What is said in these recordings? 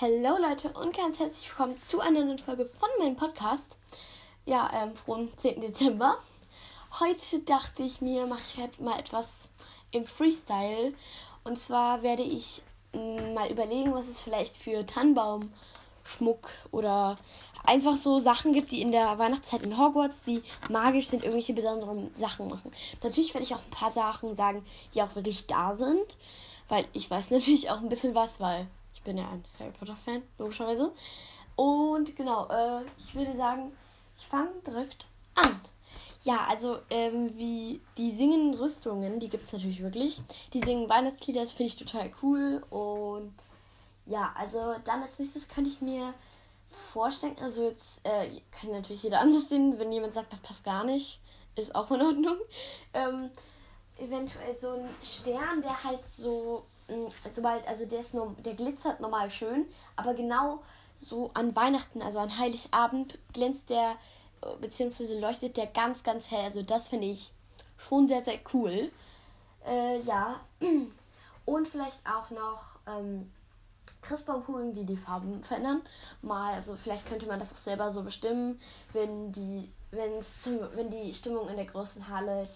Hallo Leute und ganz herzlich willkommen zu einer neuen Folge von meinem Podcast. Ja, ähm, frohen 10. Dezember. Heute dachte ich mir, mache ich halt mal etwas im Freestyle. Und zwar werde ich mh, mm, mal überlegen, was es vielleicht für Tannenbaumschmuck oder einfach so Sachen gibt, die in der Weihnachtszeit in Hogwarts, die magisch sind, irgendwelche besonderen Sachen machen. Natürlich werde ich auch ein paar Sachen sagen, die auch wirklich da sind. Weil ich weiß natürlich auch ein bisschen was, weil ich bin ja ein Harry Potter Fan, logischerweise. Und genau, äh, ich würde sagen, ich fange direkt an. Ja, also ähm, wie die singen Rüstungen, die gibt es natürlich wirklich. Die singen Weihnachtslieder, das finde ich total cool. Und ja, also dann als nächstes könnte ich mir vorstellen, also jetzt äh, kann natürlich jeder anders sehen, wenn jemand sagt, das passt gar nicht, ist auch in Ordnung. Ähm, eventuell so ein Stern, der halt so, sobald, also der ist nur, der glitzert normal schön, aber genau so an Weihnachten, also an Heiligabend, glänzt der, äh, beziehungsweise leuchtet der ganz, ganz hell. Also das finde ich schon sehr, sehr cool. Äh, ja. Und vielleicht auch noch ähm, Christbaumkugeln, die die Farben verändern. Mal, also vielleicht könnte man das auch selber so bestimmen, wenn die, wenn's, wenn die Stimmung in der großen Halle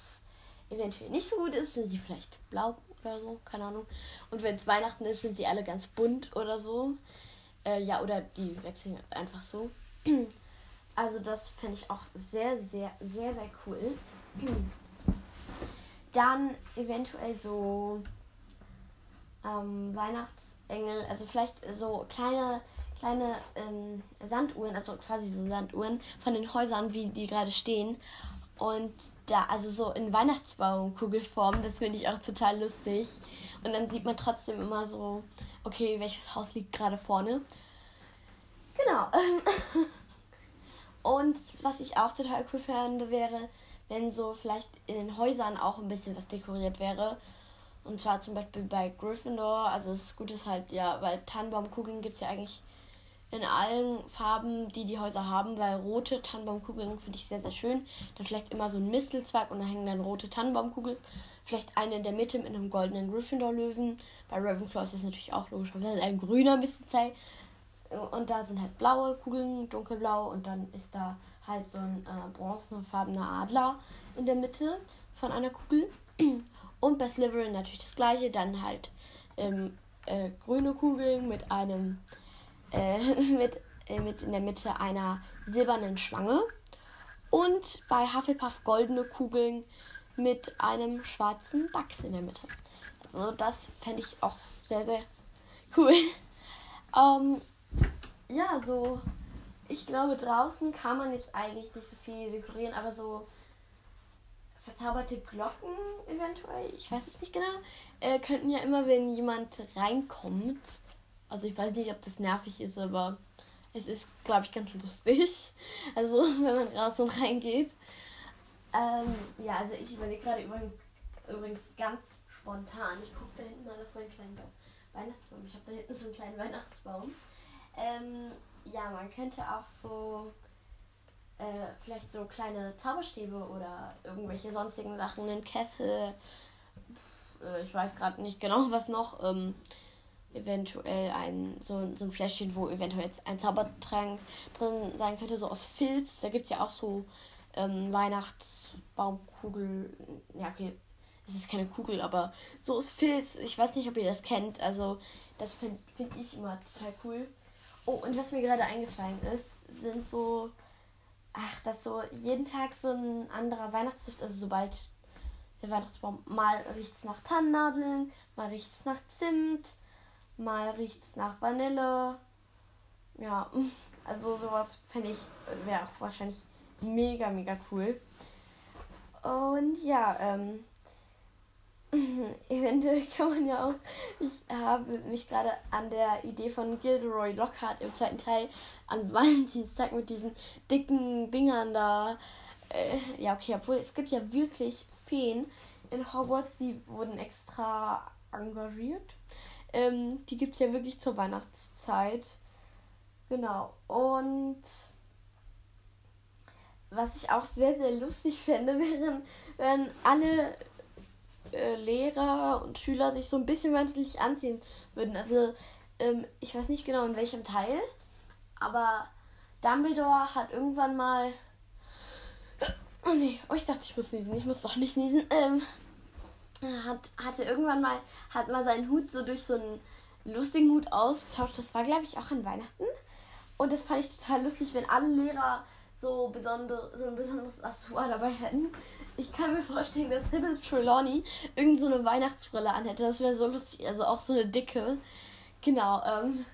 eventuell nicht so gut ist, sind sie vielleicht blau oder so, keine Ahnung. Und wenn es Weihnachten ist, sind sie alle ganz bunt oder so. Äh, ja, oder die wechseln einfach so. Also das fände ich auch sehr, sehr, sehr, sehr cool. Dann eventuell so ähm, Weihnachtsengel, also vielleicht so kleine, kleine ähm, Sanduhren, also quasi so Sanduhren von den Häusern, wie die gerade stehen. Und da, also so in Weihnachtsbaumkugelform, das finde ich auch total lustig. Und dann sieht man trotzdem immer so, okay, welches Haus liegt gerade vorne. Genau. Und was ich auch total cool fände, wäre, wenn so vielleicht in den Häusern auch ein bisschen was dekoriert wäre. Und zwar zum Beispiel bei Gryffindor. Also das Gute ist halt, ja, weil Tannenbaumkugeln gibt es ja eigentlich in allen Farben, die die Häuser haben, weil rote Tannenbaumkugeln finde ich sehr, sehr schön. Dann vielleicht immer so ein Mistelzweig und da hängen dann rote Tannenbaumkugeln. Vielleicht eine in der Mitte mit einem goldenen Gryffindor-Löwen. Bei Ravenclaw ist das natürlich auch logisch, weil ein grüner Mistelzweig. Und da sind halt blaue Kugeln, dunkelblau und dann ist da halt so ein äh, bronzefarbener Adler in der Mitte von einer Kugel. Und bei Slytherin natürlich das gleiche, dann halt ähm, äh, grüne Kugeln mit einem äh, mit, äh, mit in der Mitte einer silbernen Schlange. Und bei Hufflepuff goldene Kugeln mit einem schwarzen Dachs in der Mitte. Also das fände ich auch sehr, sehr cool. ähm, ja, so, ich glaube, draußen kann man jetzt eigentlich nicht so viel dekorieren, aber so verzauberte Glocken eventuell, ich weiß es nicht genau, äh, könnten ja immer, wenn jemand reinkommt, also ich weiß nicht, ob das nervig ist, aber es ist, glaube ich, ganz lustig. Also wenn man raus und reingeht. Ähm, ja, also ich überlege gerade übrigens, ganz spontan. Ich gucke da hinten mal auf meinen kleinen Weihnachtsbaum. Ich habe da hinten so einen kleinen Weihnachtsbaum. Ähm, ja, man könnte auch so äh, vielleicht so kleine Zauberstäbe oder irgendwelche sonstigen Sachen, einen Kessel. Äh, ich weiß gerade nicht genau, was noch. Ähm, eventuell ein so, so ein Fläschchen, wo eventuell jetzt ein Zaubertrank drin sein könnte, so aus Filz. Da gibt es ja auch so ähm, Weihnachtsbaumkugel. Ja, okay, es ist keine Kugel, aber so aus Filz. Ich weiß nicht, ob ihr das kennt. Also, das finde find ich immer total cool. Oh, und was mir gerade eingefallen ist, sind so. Ach, dass so jeden Tag so ein anderer Weihnachtsduft, also sobald der Weihnachtsbaum mal riecht es nach Tannennadeln, mal riecht es nach Zimt, Mal riecht es nach Vanille. Ja, also sowas fände ich, wäre auch wahrscheinlich mega, mega cool. Und ja, ähm, eventuell kann man ja auch, ich habe mich gerade an der Idee von Gilderoy Lockhart im zweiten Teil an Valentinstag mit diesen dicken Dingern da. Äh, ja, okay, obwohl es gibt ja wirklich Feen in Hogwarts, die wurden extra engagiert ähm, die gibt es ja wirklich zur Weihnachtszeit. Genau. Und was ich auch sehr, sehr lustig fände, wären, wenn alle äh, Lehrer und Schüler sich so ein bisschen weihnachtlich anziehen würden. Also ähm, ich weiß nicht genau in welchem Teil, aber Dumbledore hat irgendwann mal. Oh nee, oh, ich dachte, ich muss niesen. Ich muss doch nicht niesen. Ähm, hat, hatte irgendwann mal, hat mal seinen Hut so durch so einen lustigen Hut ausgetauscht. Das war, glaube ich, auch an Weihnachten. Und das fand ich total lustig, wenn alle Lehrer so, besondere, so ein besonderes Accessoire dabei hätten. Ich kann mir vorstellen, dass Sybil Trelawney irgend so eine Weihnachtsbrille anhätte. Das wäre so lustig. Also auch so eine dicke. Genau. Ähm.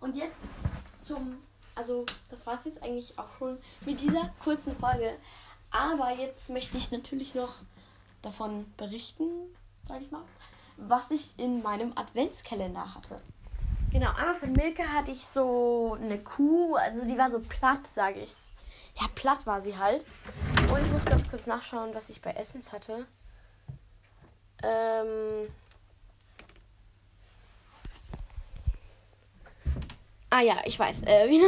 Und jetzt zum. Also, das war es jetzt eigentlich auch schon mit dieser kurzen Folge. Aber jetzt möchte ich natürlich noch davon berichten, sag ich mal, was ich in meinem Adventskalender hatte. Genau, einmal von Milka hatte ich so eine Kuh, also die war so platt, sage ich. Ja, platt war sie halt. Und ich muss ganz kurz nachschauen, was ich bei Essens hatte. Ähm. Ah ja, ich weiß. Äh, wie,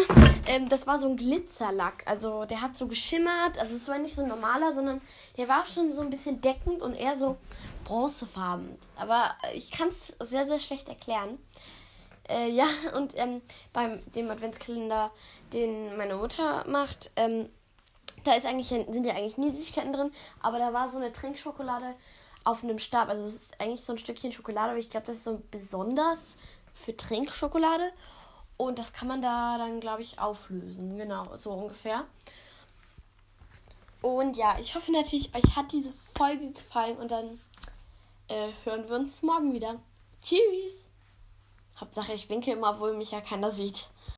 ähm, das war so ein Glitzerlack. Also der hat so geschimmert. Also es war nicht so ein normaler, sondern der war schon so ein bisschen deckend und eher so bronzefarben. Aber ich kann es sehr, sehr schlecht erklären. Äh, ja, und ähm, beim dem Adventskalender, den meine Mutter macht, ähm, da ist eigentlich, sind ja eigentlich nie Süßigkeiten drin, aber da war so eine Trinkschokolade auf einem Stab. Also es ist eigentlich so ein Stückchen Schokolade, aber ich glaube, das ist so besonders für Trinkschokolade. Und das kann man da dann, glaube ich, auflösen. Genau, so ungefähr. Und ja, ich hoffe natürlich, euch hat diese Folge gefallen und dann äh, hören wir uns morgen wieder. Tschüss! Hauptsache, ich winke immer, obwohl mich ja keiner sieht.